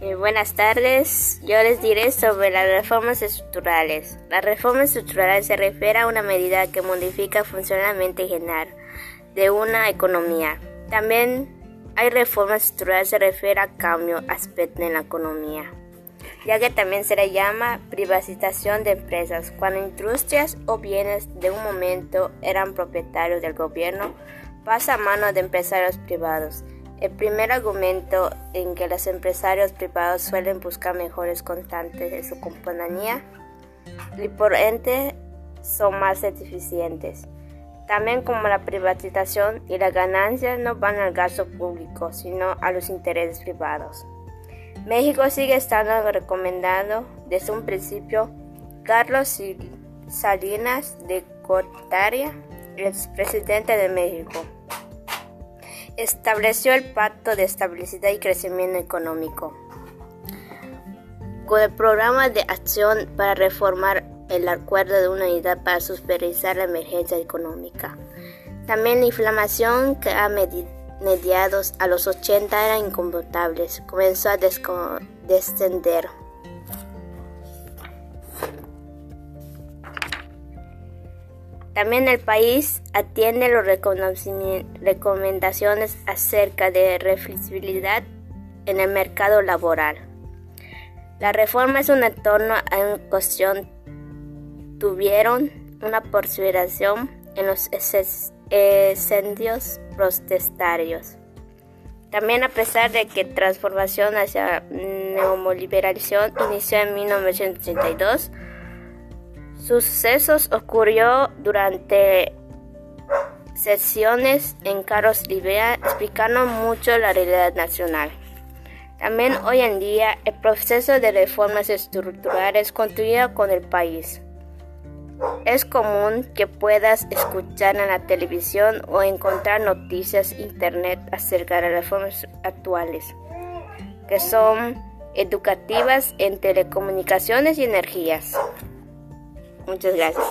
buenas tardes. Yo les diré sobre las reformas estructurales. La reforma estructural se refiere a una medida que modifica funcionalmente general de una economía. También hay reformas estructurales se refiere a cambio aspecto en la economía, ya que también se le llama privatización de empresas, cuando industrias o bienes de un momento eran propietarios del gobierno, pasa a manos de empresarios privados. El primer argumento en que los empresarios privados suelen buscar mejores constantes de su compañía y por ende son más eficientes. También como la privatización y las ganancias no van al gasto público, sino a los intereses privados. México sigue estando recomendado desde un principio. Carlos Salinas de Cortaria, expresidente de México estableció el Pacto de Estabilidad y Crecimiento Económico con el programa de acción para reformar el acuerdo de unidad para supervisar la emergencia económica. También la inflamación que a mediados a los 80 era incomputable comenzó a descender. También el país atiende las recomendaciones acerca de flexibilidad en el mercado laboral. La reforma es un entorno en cuestión tuvieron una participación en los incendios protestarios. También a pesar de que transformación hacia neoliberalización inició en 1982, sucesos ocurrió durante sesiones en Carlos Libera explicando mucho la realidad nacional. También hoy en día el proceso de reformas estructurales continúa con el país. Es común que puedas escuchar en la televisión o encontrar noticias internet acerca de las reformas actuales, que son educativas en telecomunicaciones y energías. Muchas gracias.